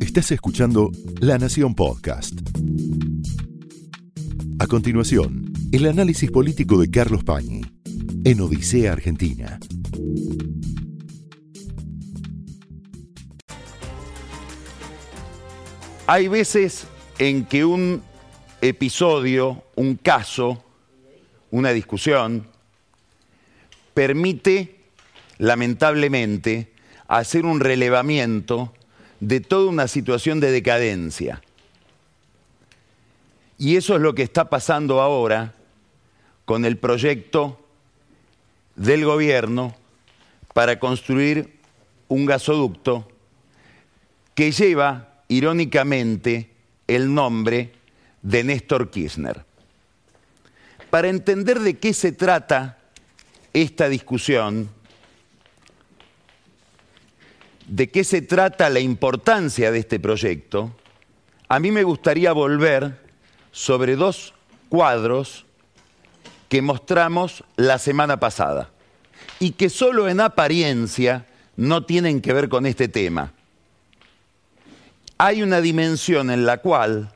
Estás escuchando La Nación Podcast. A continuación, el análisis político de Carlos Pañi en Odisea Argentina. Hay veces en que un episodio, un caso, una discusión, permite, lamentablemente, hacer un relevamiento de toda una situación de decadencia. Y eso es lo que está pasando ahora con el proyecto del gobierno para construir un gasoducto que lleva, irónicamente, el nombre de Néstor Kirchner. Para entender de qué se trata esta discusión, de qué se trata la importancia de este proyecto, a mí me gustaría volver sobre dos cuadros que mostramos la semana pasada y que solo en apariencia no tienen que ver con este tema. Hay una dimensión en la cual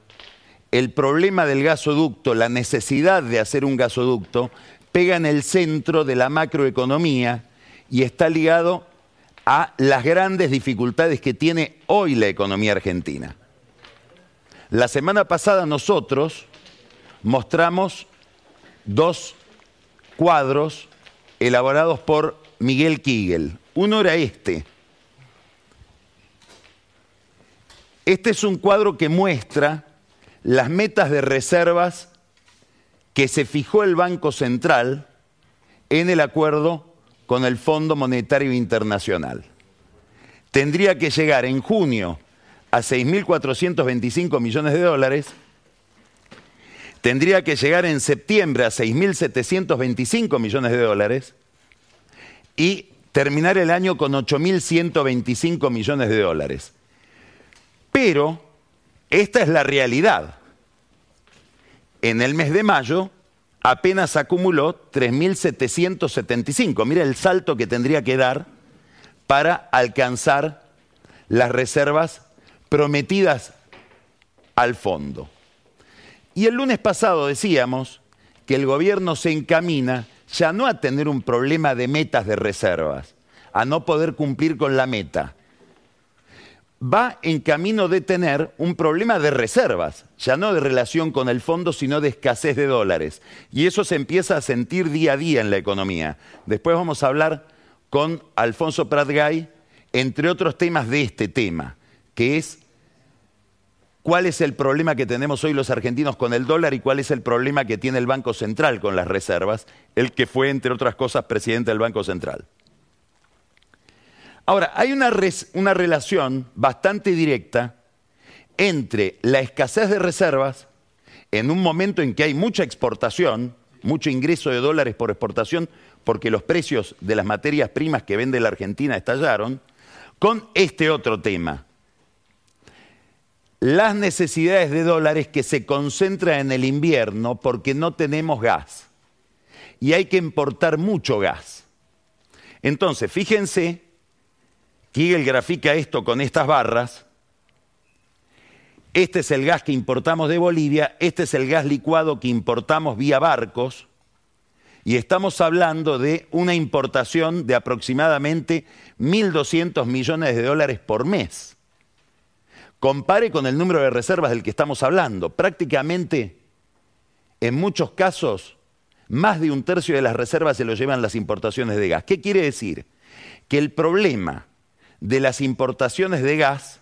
el problema del gasoducto, la necesidad de hacer un gasoducto, pega en el centro de la macroeconomía y está ligado a las grandes dificultades que tiene hoy la economía argentina. La semana pasada nosotros mostramos dos cuadros elaborados por Miguel Kigel. Uno era este. Este es un cuadro que muestra las metas de reservas que se fijó el Banco Central en el acuerdo con el Fondo Monetario Internacional. Tendría que llegar en junio a 6.425 millones de dólares, tendría que llegar en septiembre a 6.725 millones de dólares y terminar el año con 8.125 millones de dólares. Pero esta es la realidad. En el mes de mayo apenas acumuló 3.775. Mira el salto que tendría que dar para alcanzar las reservas prometidas al fondo. Y el lunes pasado decíamos que el gobierno se encamina ya no a tener un problema de metas de reservas, a no poder cumplir con la meta, va en camino de tener un problema de reservas, ya no de relación con el fondo, sino de escasez de dólares. Y eso se empieza a sentir día a día en la economía. Después vamos a hablar con Alfonso Pratgay, entre otros temas de este tema, que es cuál es el problema que tenemos hoy los argentinos con el dólar y cuál es el problema que tiene el Banco Central con las reservas, el que fue, entre otras cosas, presidente del Banco Central. Ahora, hay una, relación bastante directa entre la escasez de reservas en un momento en que hay mucha exportación, mucho ingreso de dólares por exportación, porque los precios de las materias primas que vende la Argentina estallaron, con este otro tema. Las necesidades de dólares que se concentran en el invierno porque no tenemos gas. Y hay que importar mucho gas. Entonces, fíjense Kigel grafica esto con estas barras. Este es el gas que importamos de Bolivia, este es el gas licuado que importamos vía barcos, y estamos hablando de una importación de aproximadamente 1.200 millones de dólares por mes. Compare con el número de reservas del que estamos hablando. Prácticamente, en muchos casos, más de un tercio de las reservas se lo llevan las importaciones de gas. ¿Qué quiere decir? Que el problema de las importaciones de gas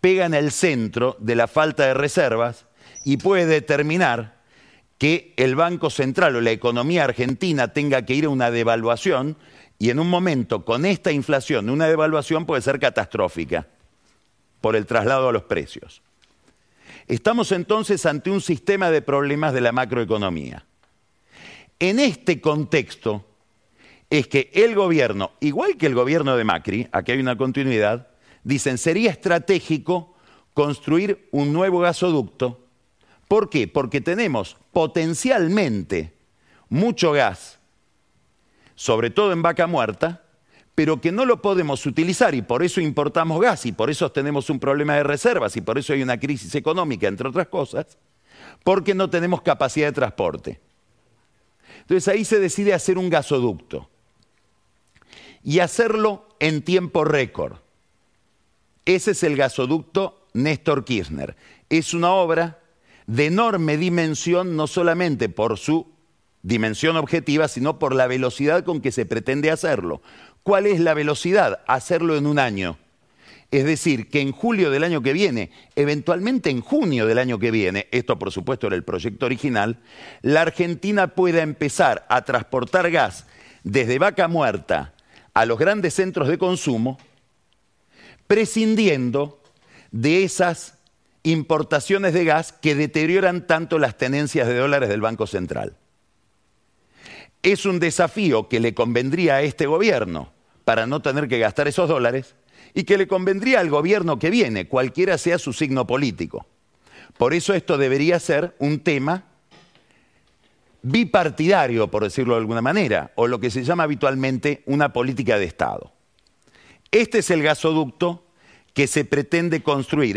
pega en el centro de la falta de reservas y puede determinar que el Banco Central o la economía argentina tenga que ir a una devaluación y en un momento con esta inflación, una devaluación puede ser catastrófica por el traslado a los precios. Estamos entonces ante un sistema de problemas de la macroeconomía. En este contexto, es que el gobierno, igual que el gobierno de Macri, aquí hay una continuidad, dicen sería estratégico construir un nuevo gasoducto. ¿Por qué? Porque tenemos potencialmente mucho gas, sobre todo en vaca muerta, pero que no lo podemos utilizar y por eso importamos gas y por eso tenemos un problema de reservas y por eso hay una crisis económica, entre otras cosas, porque no tenemos capacidad de transporte. Entonces ahí se decide hacer un gasoducto y hacerlo en tiempo récord. Ese es el gasoducto Néstor Kirchner. Es una obra de enorme dimensión, no solamente por su dimensión objetiva, sino por la velocidad con que se pretende hacerlo. ¿Cuál es la velocidad? Hacerlo en un año. Es decir, que en julio del año que viene, eventualmente en junio del año que viene, esto por supuesto era el proyecto original, la Argentina pueda empezar a transportar gas desde Vaca Muerta a los grandes centros de consumo, prescindiendo de esas importaciones de gas que deterioran tanto las tenencias de dólares del Banco Central. Es un desafío que le convendría a este gobierno, para no tener que gastar esos dólares y que le convendría al gobierno que viene, cualquiera sea su signo político. Por eso esto debería ser un tema bipartidario, por decirlo de alguna manera, o lo que se llama habitualmente una política de Estado. Este es el gasoducto que se pretende construir.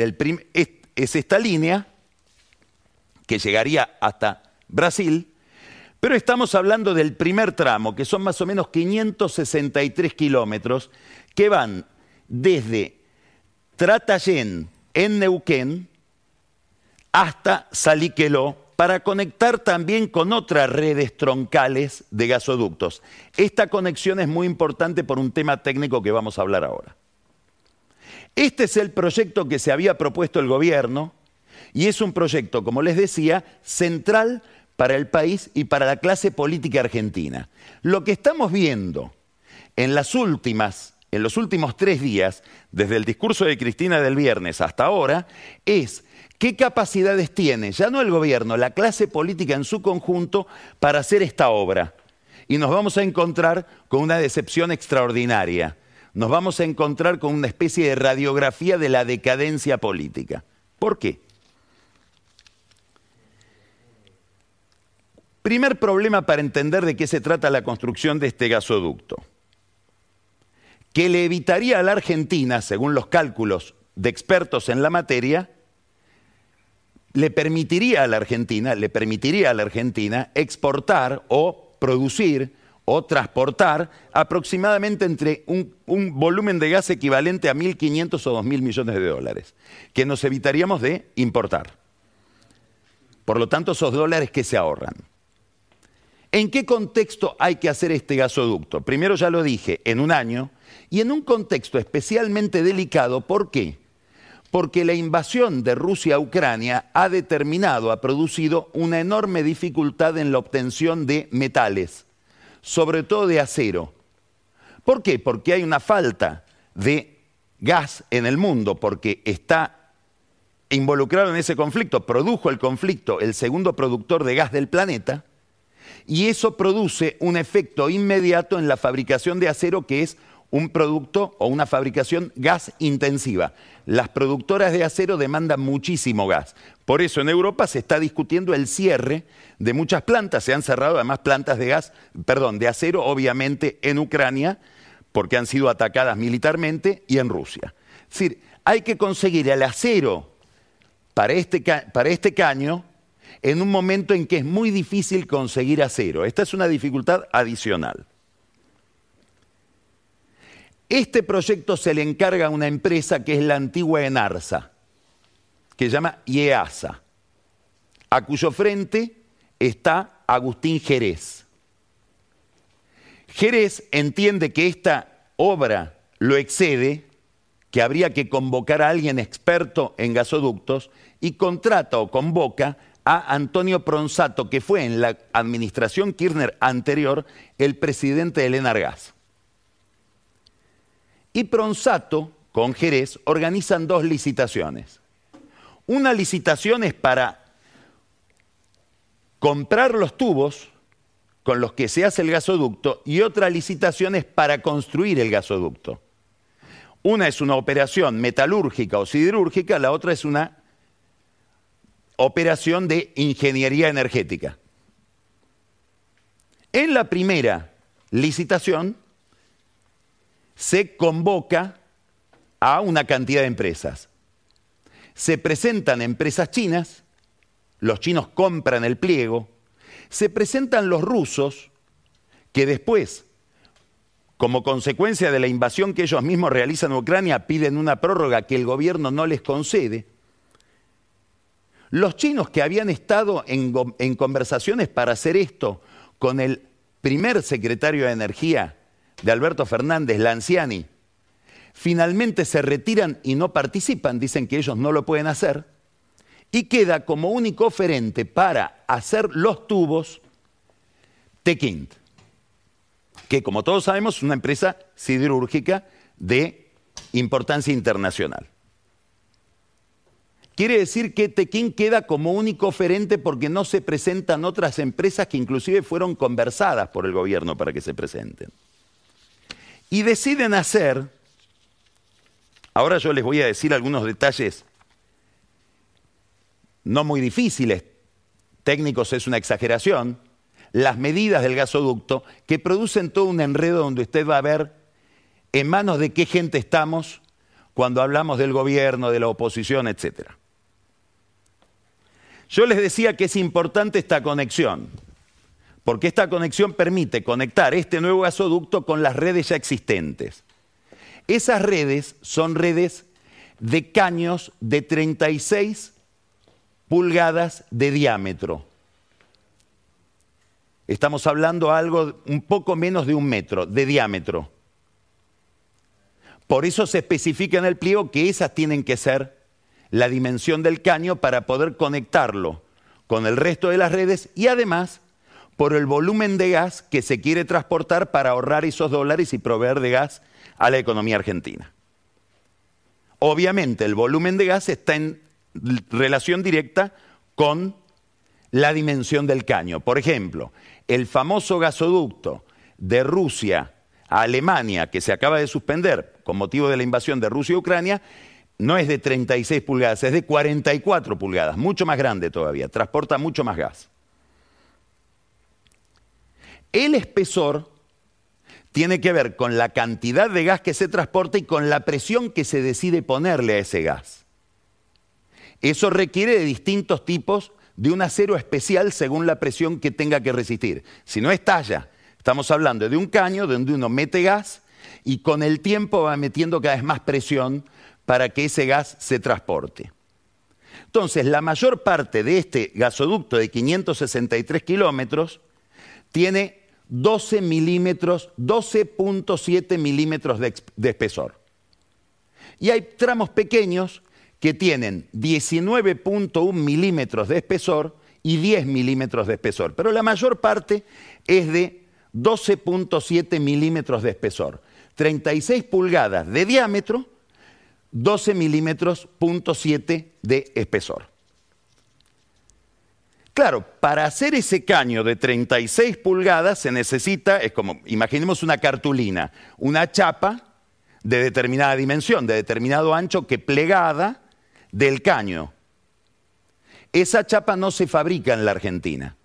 es esta línea que llegaría hasta Brasil, pero estamos hablando del primer tramo, que son más o menos 563 kilómetros, que van desde Tratayén, en Neuquén, hasta Saliqueló, para conectar también con otras redes troncales de gasoductos. Esta conexión es muy importante por un tema técnico que vamos a hablar ahora. Este es el proyecto que se había propuesto el gobierno y es un proyecto, como les decía, central para el país y para la clase política argentina. Lo que estamos viendo en las últimas, en los últimos tres días, desde el discurso de Cristina del viernes hasta ahora, es qué capacidades tiene, ya no el gobierno, la clase política en su conjunto para hacer esta obra. Y nos vamos a encontrar con una decepción extraordinaria. Nos vamos a encontrar con una especie de radiografía de la decadencia política. ¿Por qué? Primer problema para entender de qué se trata la construcción de este gasoducto, que le evitaría a la Argentina, según los cálculos de expertos en la materia, le permitiría a la Argentina, le permitiría a la Argentina exportar o producir o transportar aproximadamente entre un, un, volumen de gas equivalente a 1.500 o 2.000 millones de dólares, que nos evitaríamos de importar. Por lo tanto, esos dólares que se ahorran. ¿En qué contexto hay que hacer este gasoducto? Primero ya lo dije, en un año, y en un contexto especialmente delicado, ¿por qué? Porque la invasión de Rusia a Ucrania ha determinado, ha producido una enorme dificultad en la obtención de metales, sobre todo de acero. ¿Por qué? Porque hay una falta de gas en el mundo, porque está involucrado en ese conflicto, produjo el conflicto el segundo productor de gas del planeta, y eso produce un efecto inmediato en la fabricación de acero que es un producto o una fabricación gas intensiva. Las productoras de acero demandan muchísimo gas. Por eso en Europa se está discutiendo el cierre de muchas plantas. Se han cerrado además plantas de gas, perdón, de acero, obviamente en Ucrania, porque han sido atacadas militarmente, y en Rusia. Es decir, hay que conseguir el acero para este, para este caño en un momento en que es muy difícil conseguir acero. Esta es una dificultad adicional. Este proyecto se le encarga a una empresa que es la antigua Enarsa, que se llama IEASA, a cuyo frente está Agustín Jerez. Jerez entiende que esta obra lo excede, que habría que convocar a alguien experto en gasoductos y contrata o convoca a Antonio Pronsato, que fue en la administración Kirchner anterior el presidente de Enargas. Y Pronsato, con Jerez, organizan dos licitaciones. Una licitación es para comprar los tubos con los que se hace el gasoducto y otra licitación es para construir el gasoducto. Una es una operación metalúrgica o siderúrgica, la otra es una operación de ingeniería energética. En la primera licitación se convoca a una cantidad de empresas. Se presentan empresas chinas, los chinos compran el pliego, se presentan los rusos, que después, como consecuencia de la invasión que ellos mismos realizan en Ucrania, piden una prórroga que el gobierno no les concede. Los chinos que habían estado en, conversaciones para hacer esto con el primer secretario de Energía de Alberto Fernández, Lanciani, finalmente se retiran y no participan, dicen que ellos no lo pueden hacer, y queda como único oferente para hacer los tubos Tequint, que como todos sabemos es una empresa siderúrgica de importancia internacional. Quiere decir que Tequín queda como único oferente porque no se presentan otras empresas que inclusive fueron conversadas por el gobierno para que se presenten. Y deciden hacer, ahora yo les voy a decir algunos detalles no muy difíciles, técnicos es una exageración, las medidas del gasoducto que producen todo un enredo donde usted va a ver en manos de qué gente estamos cuando hablamos del gobierno, de la oposición, etc. Yo les decía que es importante esta conexión porque esta conexión permite conectar este nuevo gasoducto con las redes ya existentes. Esas redes son redes de caños de 36 pulgadas de diámetro. Estamos hablando algo un poco menos de un metro de diámetro. Por eso se especifica en el pliego que esas tienen que ser la dimensión del caño para poder conectarlo con el resto de las redes y además por el volumen de gas que se quiere transportar para ahorrar esos dólares y proveer de gas a la economía argentina. Obviamente el volumen de gas está en relación directa con la dimensión del caño. Por ejemplo, el famoso gasoducto de Rusia a Alemania, que se acaba de suspender con motivo de la invasión de Rusia y Ucrania, no es de 36 pulgadas, es de 44 pulgadas, mucho más grande todavía, transporta mucho más gas. El espesor tiene que ver con la cantidad de gas que se transporta y con la presión que se decide ponerle a ese gas. Eso requiere de distintos tipos de un acero especial según la presión que tenga que resistir. Si no estalla, estamos hablando de un caño donde uno mete gas y con el tiempo va metiendo cada vez más presión para que ese gas se transporte. Entonces, la mayor parte de este gasoducto de 563 kilómetros tiene 12 milímetros, 12.7 milímetros de, de espesor. Y hay tramos pequeños que tienen 19.1 milímetros de espesor y 10 milímetros de espesor, pero la mayor parte es de 12.7 milímetros de espesor, 36 pulgadas de diámetro, 12 milímetros, punto de espesor. Claro, para hacer ese caño de 36 pulgadas se necesita, es como, imaginemos una cartulina, una chapa de determinada dimensión, de determinado ancho, que plegada del caño. Esa chapa no se fabrica en la Argentina.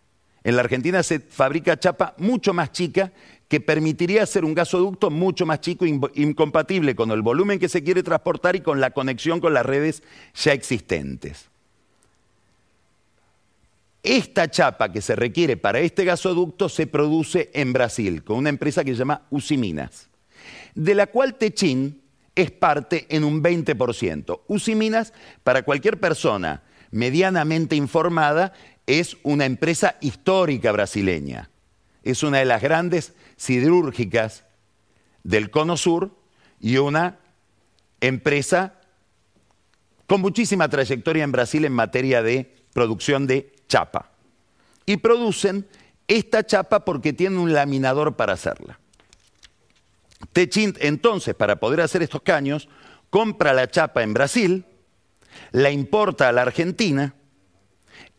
En la Argentina se fabrica chapa mucho más chica que permitiría hacer un gasoducto mucho más chico, incompatible con el volumen que se quiere transportar y con la conexión con las redes ya existentes. Esta chapa que se requiere para este gasoducto se produce en Brasil con una empresa que se llama Usiminas, de la cual Techin es parte en un 20%. Usiminas, para cualquier persona medianamente informada, es una empresa histórica brasileña. Es una de las grandes siderúrgicas del Cono Sur y una empresa con muchísima trayectoria en Brasil en materia de producción de chapa. Y producen esta chapa porque tienen un laminador para hacerla. Techint entonces, para poder hacer estos caños, compra la chapa en Brasil, la importa a la Argentina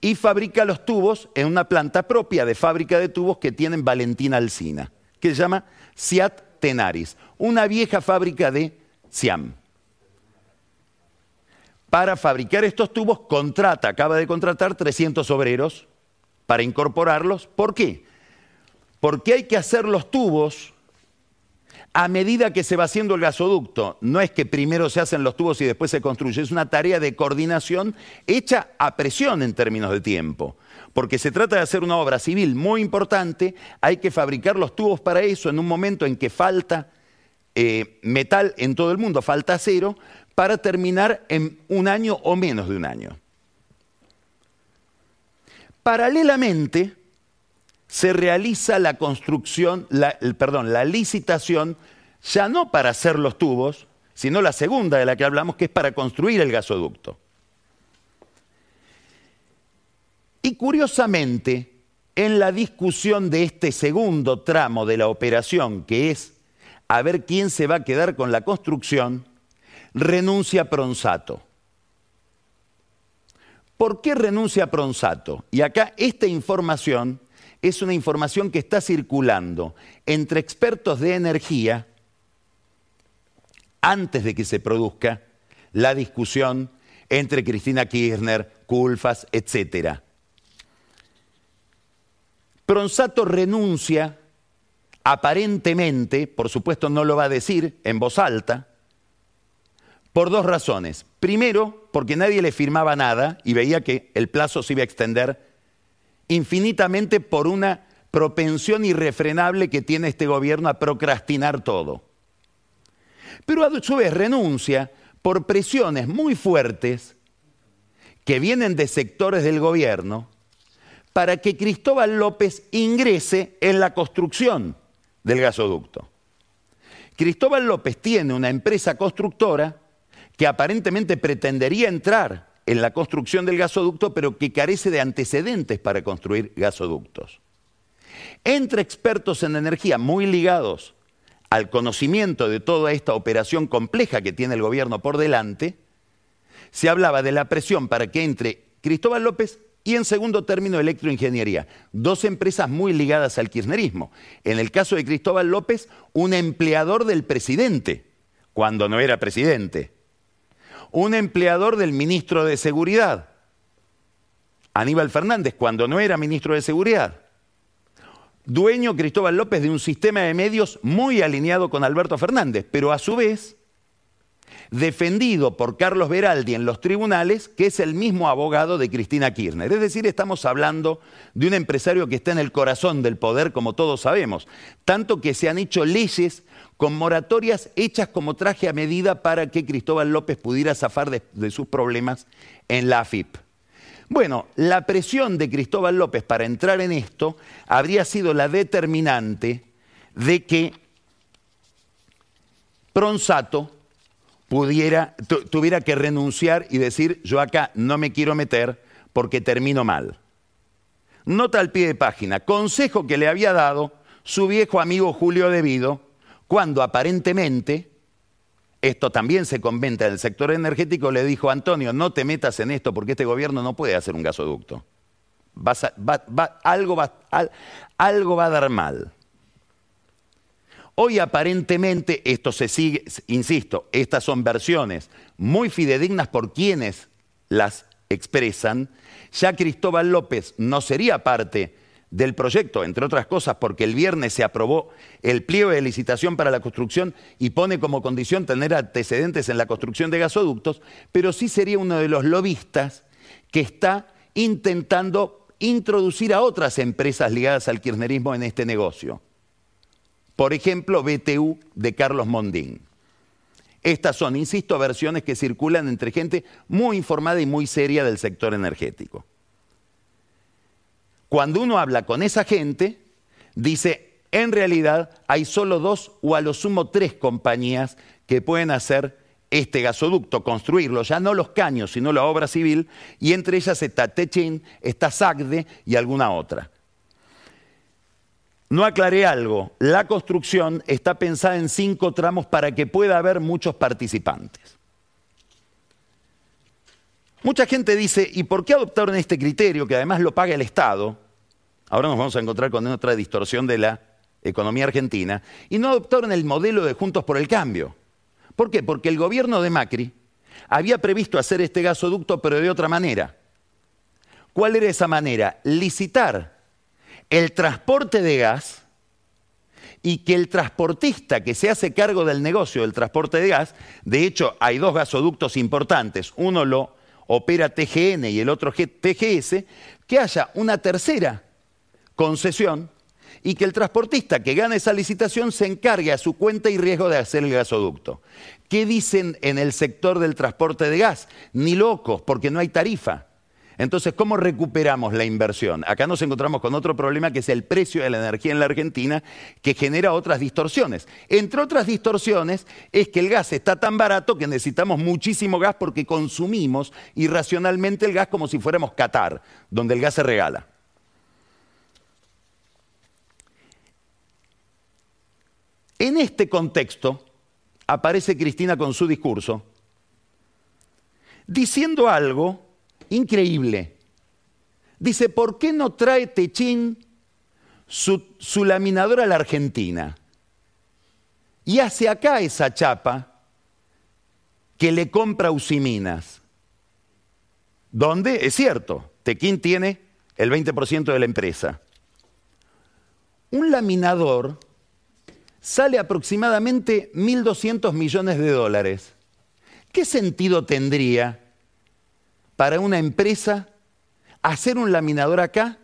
y fabrica los tubos en una planta propia de fábrica de tubos que tienen Valentina Alcina, que se llama Siat Tenaris, una vieja fábrica de Siam para fabricar estos tubos contrata, acaba de contratar 300 obreros para incorporarlos. ¿Por qué? Porque hay que hacer los tubos a medida que se va haciendo el gasoducto. No es que primero se hacen los tubos y después se construye, es una tarea de coordinación hecha a presión en términos de tiempo. Porque se trata de hacer una obra civil muy importante, hay que fabricar los tubos para eso en un momento en que falta eh, metal en todo el mundo, falta acero, para terminar en un año o menos de un año. Paralelamente, se realiza la construcción, perdón, la licitación, ya no para hacer los tubos, sino la segunda de la que hablamos, que es para construir el gasoducto. Y curiosamente, en la discusión de este segundo tramo de la operación, que es a ver quién se va a quedar con la construcción, renuncia Pronsato. ¿Por qué renuncia Pronsato? Y acá esta información es una información que está circulando entre expertos de energía antes de que se produzca la discusión entre Cristina Kirchner, Culfas, etc. Pronsato renuncia aparentemente, por supuesto no lo va a decir en voz alta, por dos razones. Primero, porque nadie le firmaba nada y veía que el plazo se iba a extender infinitamente por una propensión irrefrenable que tiene este gobierno a procrastinar todo. Pero a su vez renuncia por presiones muy fuertes que vienen de sectores del gobierno para que Cristóbal López ingrese en la construcción del gasoducto. Cristóbal López tiene una empresa constructora que aparentemente pretendería entrar en la construcción del gasoducto, pero que carece de antecedentes para construir gasoductos. Entre expertos en energía muy ligados al conocimiento de toda esta operación compleja que tiene el gobierno por delante, se hablaba de la presión para que entre Cristóbal López y en segundo término electroingeniería, dos empresas muy ligadas al kirchnerismo. En el caso de Cristóbal López, un empleador del presidente, cuando no era presidente un empleador del ministro de Seguridad, Aníbal Fernández, cuando no era ministro de Seguridad. Dueño Cristóbal López de un sistema de medios muy alineado con Alberto Fernández, pero a su vez defendido por Carlos Beraldi en los tribunales, que es el mismo abogado de Cristina Kirchner. Es decir, estamos hablando de un empresario que está en el corazón del poder, como todos sabemos, tanto que se han hecho leyes con moratorias hechas como traje a medida para que Cristóbal López pudiera zafar de, sus problemas en la AFIP. Bueno, la presión de Cristóbal López para entrar en esto habría sido la determinante de que Pronsato pudiera, tuviera que renunciar y decir, yo acá no me quiero meter porque termino mal. Nota al pie de página, consejo que le había dado su viejo amigo Julio Devido, cuando aparentemente, esto también se conventa en el sector energético, le dijo, Antonio, no te metas en esto porque este gobierno no puede hacer un gasoducto. algo, va, algo va a dar mal. Hoy aparentemente esto se sigue, insisto, estas son versiones muy fidedignas por quienes las expresan. Ya Cristóbal López no sería parte del proyecto, entre otras cosas porque el viernes se aprobó el pliego de licitación para la construcción y pone como condición tener antecedentes en la construcción de gasoductos, pero sí sería uno de los lobistas que está intentando introducir a otras empresas ligadas al kirchnerismo en este negocio. Por ejemplo, BTU de Carlos Mondín. Estas son, insisto, versiones que circulan entre gente muy informada y muy seria del sector energético. Cuando uno habla con esa gente, dice, en realidad hay solo dos o a lo sumo tres compañías que pueden hacer este gasoducto, construirlo, ya no los caños, sino la obra civil, y entre ellas está Techin, está SACDE y alguna otra. No aclaré algo, la construcción está pensada en cinco tramos para que pueda haber muchos participantes. Mucha gente dice, ¿y por qué adoptaron este criterio que además lo paga el Estado? Ahora nos vamos a encontrar con otra distorsión de la economía argentina. Y no adoptaron el modelo de Juntos por el Cambio. ¿Por qué? Porque el gobierno de Macri había previsto hacer este gasoducto, pero de otra manera. ¿Cuál era esa manera? Licitar el transporte de gas y que el transportista que se hace cargo del negocio del transporte de gas, de hecho hay dos gasoductos importantes, uno lo opera TGN y el otro TGS, que haya una tercera concesión y que el transportista que gane esa licitación se encargue a su cuenta y riesgo de hacer el gasoducto. ¿Qué dicen en el sector del transporte de gas? Ni locos, porque no hay tarifa. Entonces, ¿cómo recuperamos la inversión? Acá nos encontramos con otro problema que es el precio de la energía en la Argentina, que genera otras distorsiones. Entre otras distorsiones es que el gas está tan barato que necesitamos muchísimo gas porque consumimos irracionalmente el gas como si fuéramos Qatar, donde el gas se regala. En este contexto aparece Cristina con su discurso diciendo algo increíble. Dice, ¿por qué no trae Techín su, su laminadora a la Argentina? Y hace acá esa chapa que le compra Usiminas. ¿Dónde? Es cierto, Tequín tiene el 20% de la empresa. Un laminador sale aproximadamente 1.200 millones de dólares. ¿Qué sentido tendría para una empresa hacer un laminador acá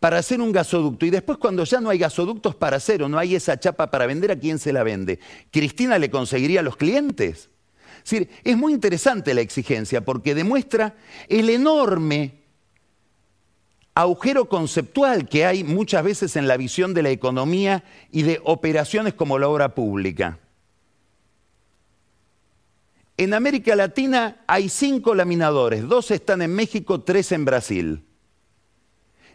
para hacer un gasoducto y después cuando ya no hay gasoductos para hacer o no hay esa chapa para vender, ¿a quién se la vende? ¿Cristina le conseguiría a los clientes? Es, decir, es muy interesante la exigencia porque demuestra el enorme agujero conceptual que hay muchas veces en la visión de la economía y de operaciones como la obra pública. En América Latina hay cinco laminadores, dos están en México, tres en Brasil.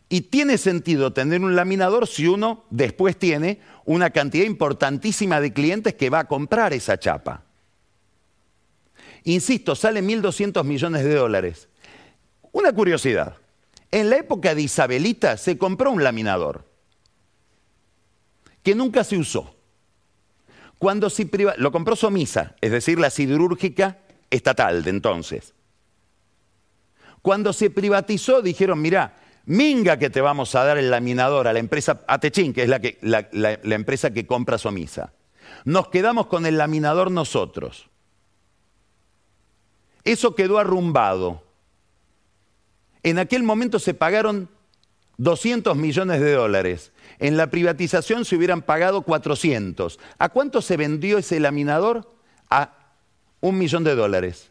Y tiene sentido tener un laminador si uno después tiene una cantidad importantísima de clientes que va a comprar esa chapa. Insisto, sale 1.200 millones de dólares. Una curiosidad, en la época de Isabelita se compró un laminador que nunca se usó. Cuando se lo compró Somisa, es decir, la siderúrgica estatal de entonces. Cuando se privatizó dijeron, mira, minga que te vamos a dar el laminador a la empresa Atechín, que es la, que, la empresa que compra Somisa. Nos quedamos con el laminador nosotros. Eso quedó arrumbado. En aquel momento se pagaron 200 millones de dólares. En la privatización se hubieran pagado 400. ¿A cuánto se vendió ese laminador? A un millón de dólares.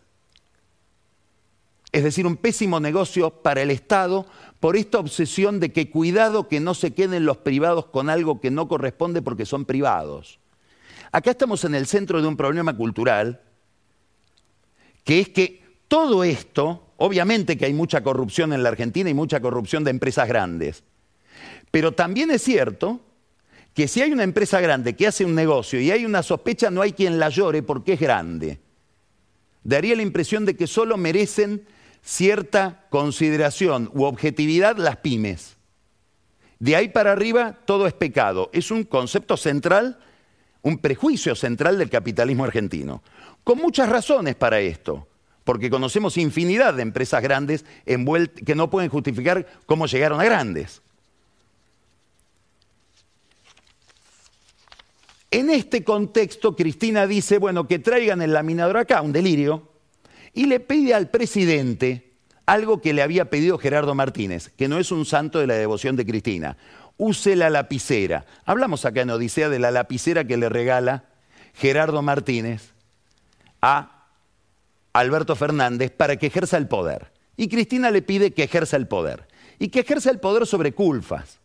Es decir, un pésimo negocio para el Estado por esta obsesión de que cuidado que no se queden los privados con algo que no corresponde porque son privados. Acá estamos en el centro de un problema cultural, que es que todo esto Obviamente que hay mucha corrupción en la Argentina y mucha corrupción de empresas grandes. Pero también es cierto que si hay una empresa grande que hace un negocio y hay una sospecha, no hay quien la llore porque es grande. Daría la impresión de que solo merecen cierta consideración u objetividad las pymes. De ahí para arriba todo es pecado. Es un concepto central, un prejuicio central del capitalismo argentino. Con muchas razones para esto porque conocemos infinidad de empresas grandes que no pueden justificar cómo llegaron a grandes. En este contexto, Cristina dice, bueno, que traigan el laminador acá, un delirio, y le pide al presidente algo que le había pedido Gerardo Martínez, que no es un santo de la devoción de Cristina. Use la lapicera. Hablamos acá en Odisea de la lapicera que le regala Gerardo Martínez a Alberto Fernández para que ejerza el poder. Y Cristina le pide que ejerza el poder. Y que ejerza el poder sobre Culfas.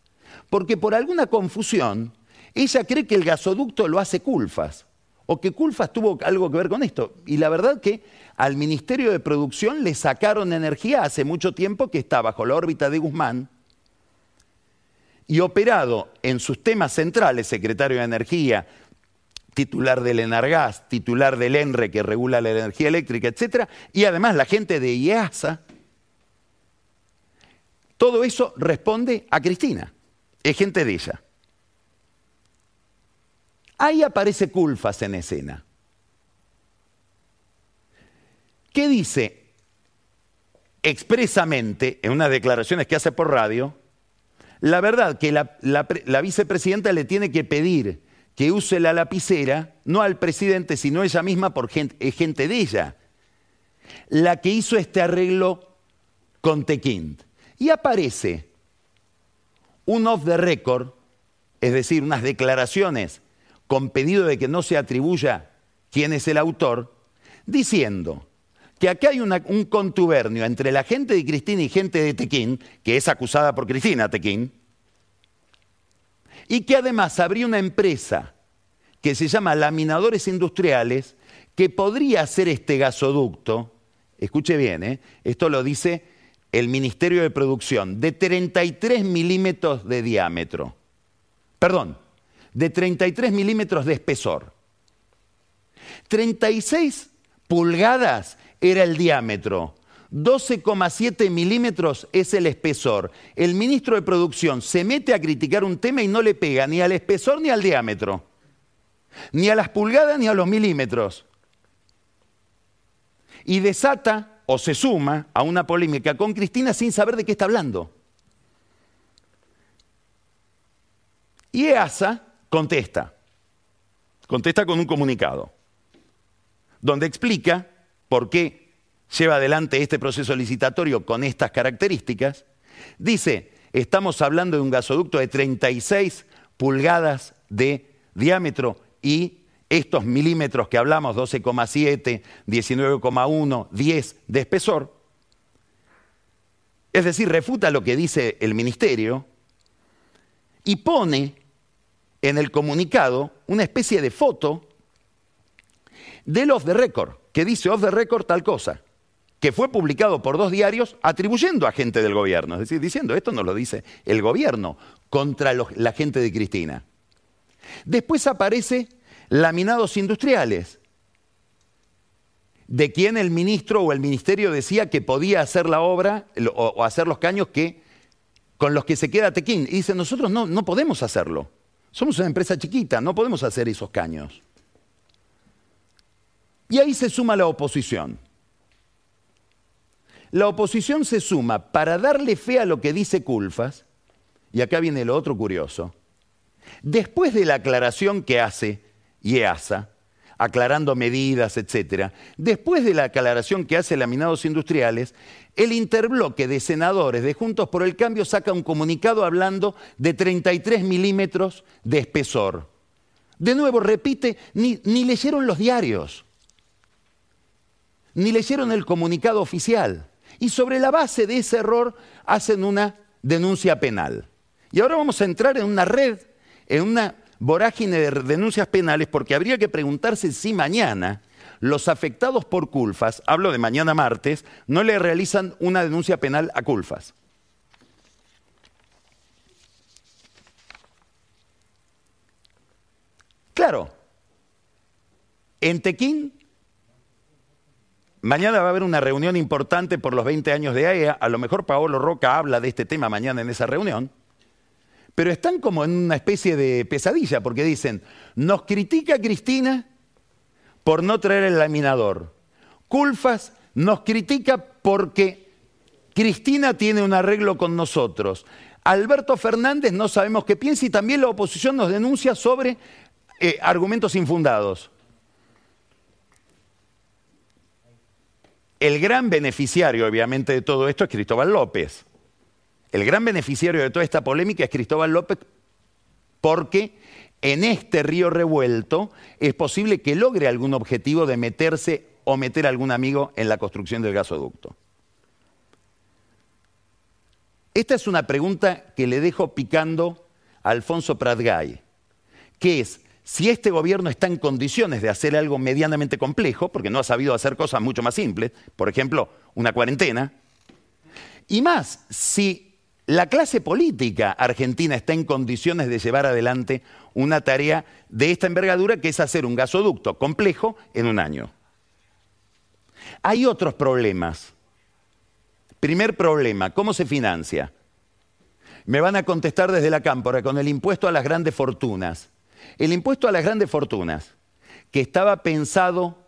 Porque por alguna confusión, ella cree que el gasoducto lo hace Culfas. O que Culfas tuvo algo que ver con esto. Y la verdad que al Ministerio de Producción le sacaron energía hace mucho tiempo que está bajo la órbita de Guzmán y operado en sus temas centrales, secretario de Energía, titular del Enargas, titular del ENRE que regula la energía eléctrica, etc. Y además la gente de IEASA. Todo eso responde a Cristina, es gente de ella. Ahí aparece Culfas en escena. ¿Qué dice expresamente en unas declaraciones que hace por radio? la verdad que la, vicepresidenta le tiene que pedir que use la lapicera, no al presidente, sino ella misma, porque es gente de ella, la que hizo este arreglo con Tequín. Y aparece un off the record, es decir, unas declaraciones con pedido de que no se atribuya quién es el autor, diciendo que acá hay un contubernio entre la gente de Cristina y gente de Tequín, que es acusada por Cristina Tequín, y que además habría una empresa que se llama Laminadores Industriales que podría hacer este gasoducto, escuche bien, ¿eh? esto lo dice el Ministerio de Producción, de 33 milímetros de diámetro, perdón, de 33 milímetros de espesor. 36 pulgadas era el diámetro. 12,7 milímetros es el espesor. El ministro de Producción se mete a criticar un tema y no le pega ni al espesor ni al diámetro, ni a las pulgadas ni a los milímetros. Y desata o se suma a una polémica con Cristina sin saber de qué está hablando. Y EASA contesta, contesta con un comunicado, donde explica por qué lleva adelante este proceso licitatorio con estas características, dice, estamos hablando de un gasoducto de 36 pulgadas de diámetro y estos milímetros que hablamos, 12,7, 19,1, 10 de espesor, es decir, refuta lo que dice el ministerio y pone en el comunicado una especie de foto del off the record, que dice off the record tal cosa que fue publicado por dos diarios atribuyendo a gente del gobierno, es decir, diciendo esto no lo dice el gobierno contra la gente de Cristina. Después aparece laminados industriales, de quien el ministro o el ministerio decía que podía hacer la obra o, hacer los caños que, con los que se queda Tequín. Y dice, nosotros no, no podemos hacerlo. Somos una empresa chiquita, no podemos hacer esos caños. Y ahí se suma la oposición la oposición se suma para darle fe a lo que dice Culfas, y acá viene lo otro curioso, después de la aclaración que hace IEASA, aclarando medidas, etc., después de la aclaración que hace Laminados Industriales, el interbloque de senadores de Juntos por el Cambio saca un comunicado hablando de 33 milímetros de espesor. De nuevo, repite, ni, ni leyeron los diarios, ni leyeron el comunicado oficial y sobre la base de ese error hacen una denuncia penal. Y ahora vamos a entrar en una red, en una vorágine de denuncias penales, porque habría que preguntarse si mañana los afectados por culfas, hablo de mañana martes, no le realizan una denuncia penal a culfas. Claro, en Tequín Mañana va a haber una reunión importante por los 20 años de AEA. A lo mejor Paolo Roca habla de este tema mañana en esa reunión. Pero están como en una especie de pesadilla porque dicen, nos critica Cristina por no traer el laminador. Culfas nos critica porque Cristina tiene un arreglo con nosotros. Alberto Fernández no sabemos qué piensa y también la oposición nos denuncia sobre eh, argumentos infundados. El gran beneficiario, obviamente, de todo esto es Cristóbal López. El gran beneficiario de toda esta polémica es Cristóbal López porque en este río revuelto es posible que logre algún objetivo de meterse o meter a algún amigo en la construcción del gasoducto. Esta es una pregunta que le dejo picando a Alfonso Pratgay, que es, si este gobierno está en condiciones de hacer algo medianamente complejo, porque no ha sabido hacer cosas mucho más simples, por ejemplo, una cuarentena, y más, si la clase política argentina está en condiciones de llevar adelante una tarea de esta envergadura, que es hacer un gasoducto complejo en un año. Hay otros problemas. Primer problema, ¿cómo se financia? Me van a contestar desde la cámpora con el impuesto a las grandes fortunas. El impuesto a las grandes fortunas, que estaba pensado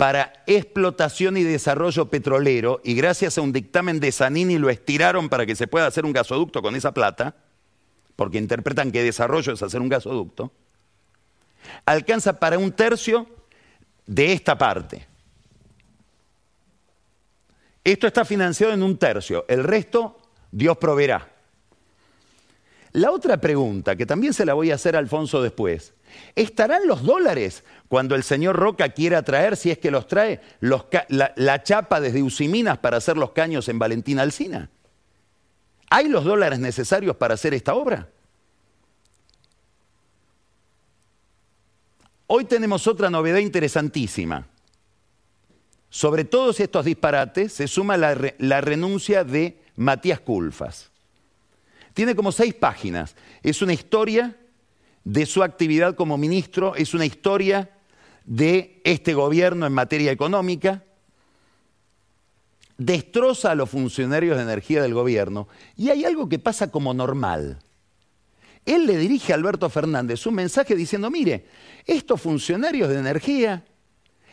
para explotación y desarrollo petrolero, y gracias a un dictamen de Zanini lo estiraron para que se pueda hacer un gasoducto con esa plata, porque interpretan que desarrollo es hacer un gasoducto, alcanza para un tercio de esta parte. Esto está financiado en un tercio, el resto Dios proveerá. La otra pregunta, que también se la voy a hacer a Alfonso después, ¿estarán los dólares cuando el señor Roca quiera traer, si es que los trae, la, chapa desde Usiminas para hacer los caños en Valentín Alcina? ¿Hay los dólares necesarios para hacer esta obra? Hoy tenemos otra novedad interesantísima. Sobre todos estos disparates se suma la, la renuncia de Matías Culfas. Tiene como seis páginas. Es una historia de su actividad como ministro, es una historia de este gobierno en materia económica, destroza a los funcionarios de energía del gobierno y hay algo que pasa como normal. Él le dirige a Alberto Fernández un mensaje diciendo, mire, estos funcionarios de energía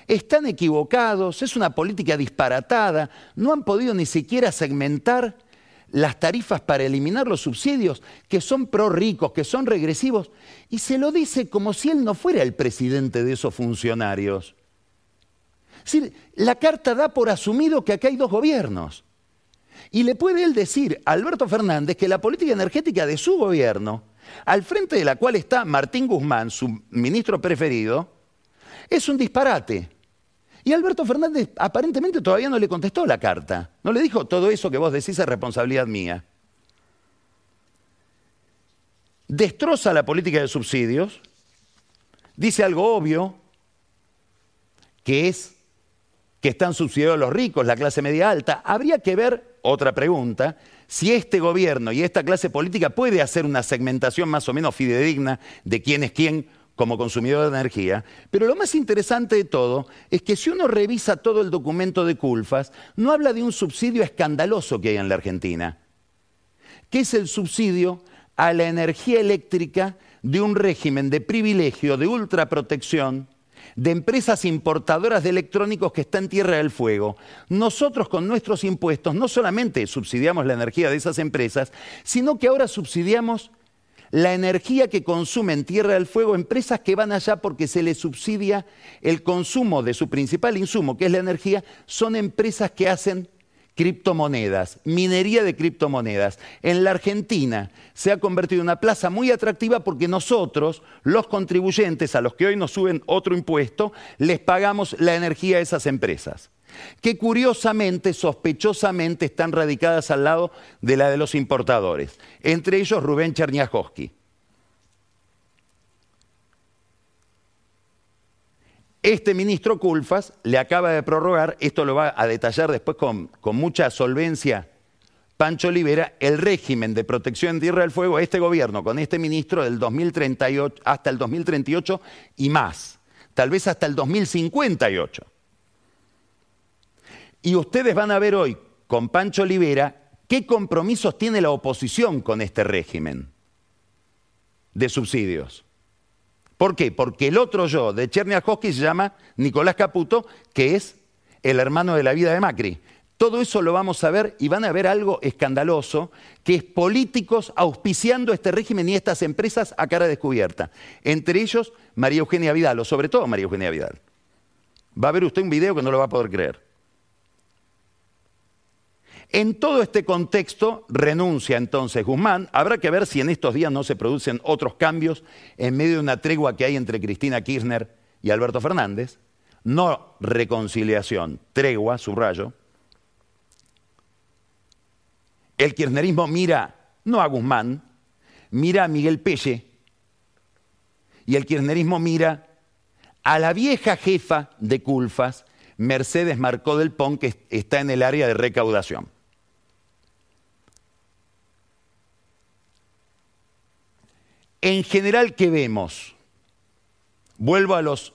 están equivocados, es una política disparatada, no han podido ni siquiera segmentar las tarifas para eliminar los subsidios que son pro ricos, que son regresivos, y se lo dice como si él no fuera el presidente de esos funcionarios. Es decir, la carta da por asumido que acá hay dos gobiernos. Y le puede él decir a Alberto Fernández que la política energética de su gobierno, al frente de la cual está Martín Guzmán, su ministro preferido, es un disparate. Y Alberto Fernández aparentemente todavía no le contestó la carta. No le dijo todo eso que vos decís es responsabilidad mía. Destroza la política de subsidios, dice algo obvio, que es que están subsidiados los ricos, la clase media alta. Habría que ver, otra pregunta, si este gobierno y esta clase política puede hacer una segmentación más o menos fidedigna de quién es quién como consumidor de energía, pero lo más interesante de todo es que si uno revisa todo el documento de Culfas, no habla de un subsidio escandaloso que hay en la Argentina, que es el subsidio a la energía eléctrica de un régimen de privilegio, de ultraprotección, de empresas importadoras de electrónicos que están en Tierra del Fuego. Nosotros con nuestros impuestos no solamente subsidiamos la energía de esas empresas, sino que ahora subsidiamos la energía que consumen Tierra del Fuego empresas que van allá porque se les subsidia el consumo de su principal insumo, que es la energía, son empresas que hacen criptomonedas, minería de criptomonedas. En la Argentina se ha convertido en una plaza muy atractiva porque nosotros, los contribuyentes, a los que hoy nos suben otro impuesto, les pagamos la energía a esas empresas que curiosamente, sospechosamente, están radicadas al lado de la de los importadores, entre ellos Rubén Cherniakowski. Este ministro Culfas le acaba de prorrogar, esto lo va a detallar después con, mucha solvencia Pancho Olivera, el régimen de protección en Tierra del Fuego, este gobierno con este ministro del 2038 hasta el 2038 y más, tal vez hasta el 2058. Y ustedes van a ver hoy con Pancho Olivera qué compromisos tiene la oposición con este régimen de subsidios. ¿Por qué? Porque el otro yo de Cherniakowski se llama Nicolás Caputo, que es el hermano de la vida de Macri. Todo eso lo vamos a ver y van a ver algo escandaloso, que es políticos auspiciando este régimen y estas empresas a cara descubierta. Entre ellos, María Eugenia Vidal, o sobre todo María Eugenia Vidal. Va a ver usted un video que no lo va a poder creer. En todo este contexto renuncia entonces Guzmán. Habrá que ver si en estos días no se producen otros cambios en medio de una tregua que hay entre Cristina Kirchner y Alberto Fernández. No reconciliación, tregua, subrayo. El kirchnerismo mira no a Guzmán, mira a Miguel Pelle. Y el kirchnerismo mira a la vieja jefa de Culfas, Mercedes Marcó del Pon, que está en el área de recaudación. En general, ¿qué vemos? Vuelvo a los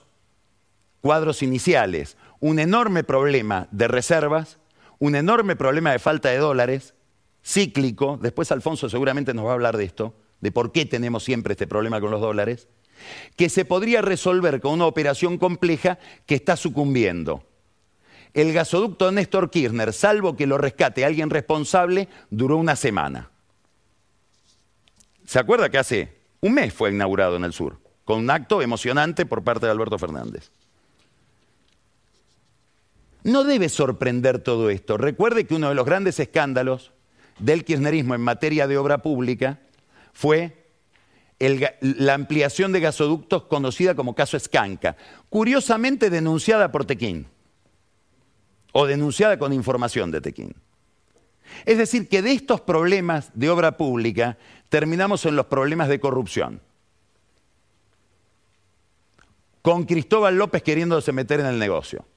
cuadros iniciales. Un enorme problema de reservas, un enorme problema de falta de dólares, cíclico, después Alfonso seguramente nos va a hablar de esto, de por qué tenemos siempre este problema con los dólares, que se podría resolver con una operación compleja que está sucumbiendo. El gasoducto Néstor Kirchner, salvo que lo rescate alguien responsable, duró una semana ¿Se acuerda que hace un mes fue inaugurado en el sur? Con un acto emocionante por parte de Alberto Fernández. No debe sorprender todo esto. Recuerde que uno de los grandes escándalos del kirchnerismo en materia de obra pública fue la ampliación de gasoductos conocida como caso Escanca, curiosamente denunciada por Tequín, o denunciada con información de Tequín. Es decir, que de estos problemas de obra pública terminamos en los problemas de corrupción. Con Cristóbal López queriéndose meter en el negocio.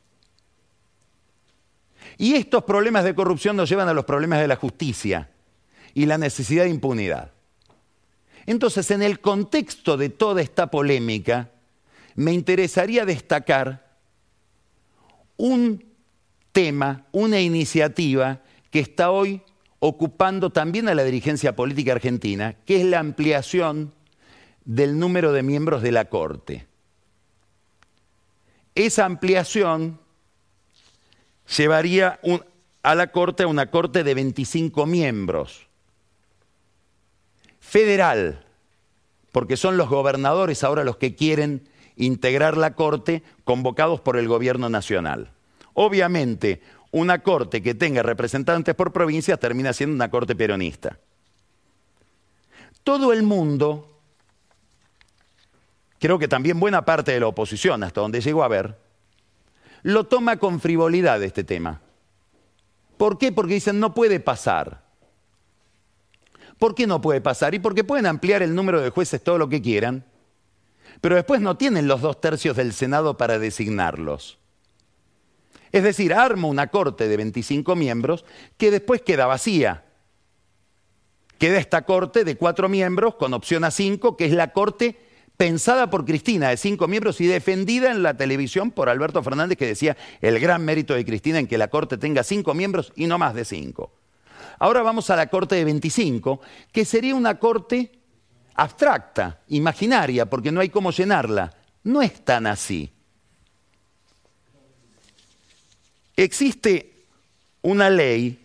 Y estos problemas de corrupción nos llevan a los problemas de la justicia y la necesidad de impunidad. Entonces, en el contexto de toda esta polémica, me interesaría destacar un tema, una iniciativa que está hoy ocupando también a la dirigencia política argentina, que es la ampliación del número de miembros de la Corte. Esa ampliación llevaría a la Corte a una Corte de 25 miembros. Federal, porque son los gobernadores ahora los que quieren integrar la Corte convocados por el Gobierno Nacional. Obviamente, una Corte que tenga representantes por provincias termina siendo una Corte peronista. Todo el mundo, creo que también buena parte de la oposición, hasta donde llegó a ver, lo toma con frivolidad este tema. ¿Por qué? Porque dicen no puede pasar. ¿Por qué no puede pasar? Y porque pueden ampliar el número de jueces todo lo que quieran, pero después no tienen los dos tercios del Senado para designarlos. Es decir, arma una corte de 25 miembros que después queda vacía. Queda esta corte de cuatro miembros con opción a cinco, que es la corte pensada por Cristina de cinco miembros y defendida en la televisión por Alberto Fernández, que decía el gran mérito de Cristina en que la Corte tenga cinco miembros y no más de cinco. Ahora vamos a la Corte de 25, que sería una Corte abstracta, imaginaria, porque no hay cómo llenarla. No es tan así. Existe una ley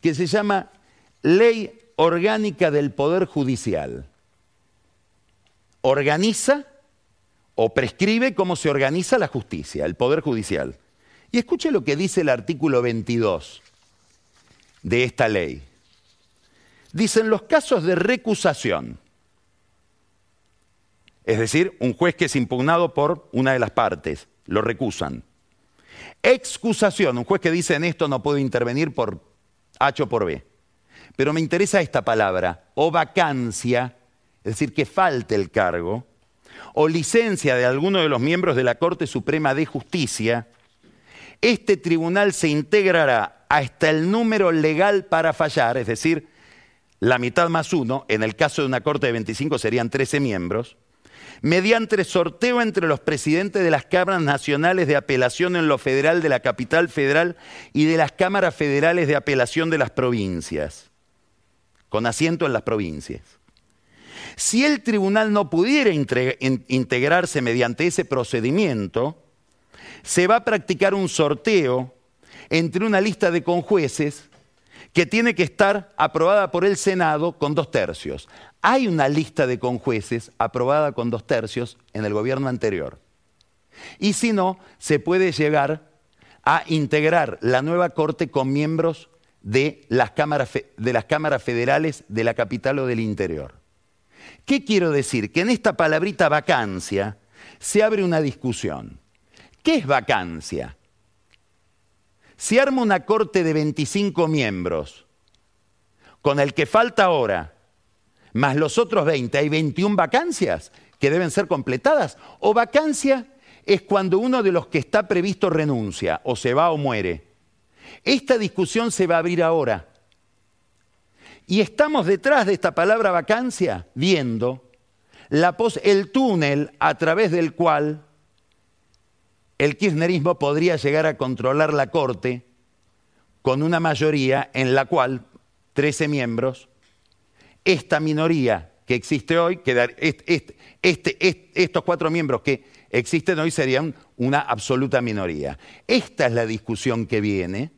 que se llama Ley Orgánica del Poder Judicial organiza o prescribe cómo se organiza la justicia, el Poder Judicial. Y escuche lo que dice el artículo 22 de esta ley. Dice, en los casos de recusación, es decir, un juez que es impugnado por una de las partes, lo recusan. Excusación, un juez que dice en esto no puedo intervenir por H o por B. Pero me interesa esta palabra, o vacancia, es decir, que falte el cargo, o licencia de alguno de los miembros de la Corte Suprema de Justicia, este tribunal se integrará hasta el número legal para fallar, es decir, la mitad más uno, en el caso de una Corte de 25 serían 13 miembros, mediante sorteo entre los presidentes de las cámaras nacionales de apelación en lo federal de la capital federal y de las cámaras federales de apelación de las provincias, con asiento en las provincias. Si el tribunal no pudiera integrarse mediante ese procedimiento, se va a practicar un sorteo entre una lista de conjueces que tiene que estar aprobada por el Senado con dos tercios. Hay una lista de conjueces aprobada con dos tercios en el gobierno anterior. Y si no, se puede llegar a integrar la nueva Corte con miembros de las cámaras, de las cámaras federales de la capital o del interior. ¿Qué quiero decir? Que en esta palabrita vacancia se abre una discusión. ¿Qué es vacancia? Si arma una corte de 25 miembros, con el que falta ahora, más los otros 20, hay 21 vacancias que deben ser completadas. O vacancia es cuando uno de los que está previsto renuncia, o se va o muere. Esta discusión se va a abrir ahora. Y estamos detrás de esta palabra vacancia viendo el túnel a través del cual el kirchnerismo podría llegar a controlar la Corte con una mayoría en la cual 13 miembros, esta minoría que existe hoy, este, estos cuatro miembros que existen hoy serían una absoluta minoría. Esta es la discusión que viene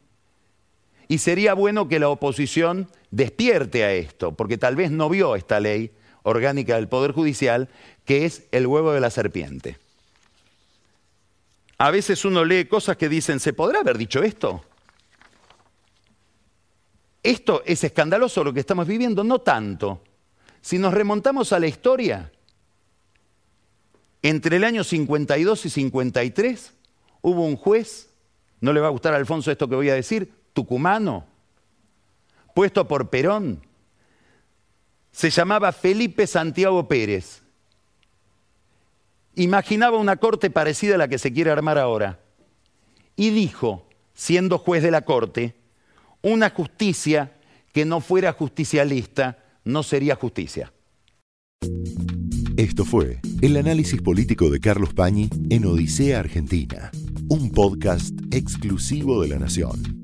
y sería bueno que la oposición despierte a esto, porque tal vez no vio esta ley orgánica del Poder Judicial, que es el huevo de la serpiente. A veces uno lee cosas que dicen, ¿se podrá haber dicho esto? Esto es escandaloso lo que estamos viviendo, no tanto. Si nos remontamos a la historia, entre el año 52 y 53 hubo un juez, no le va a gustar a Alfonso esto que voy a decir, tucumano, puesto por Perón, se llamaba Felipe Santiago Pérez. Imaginaba una corte parecida a la que se quiere armar ahora. Y dijo, siendo juez de la corte, una justicia que no fuera justicialista no sería justicia. Esto fue el análisis político de Carlos Pañi en Odisea Argentina, un podcast exclusivo de La Nación.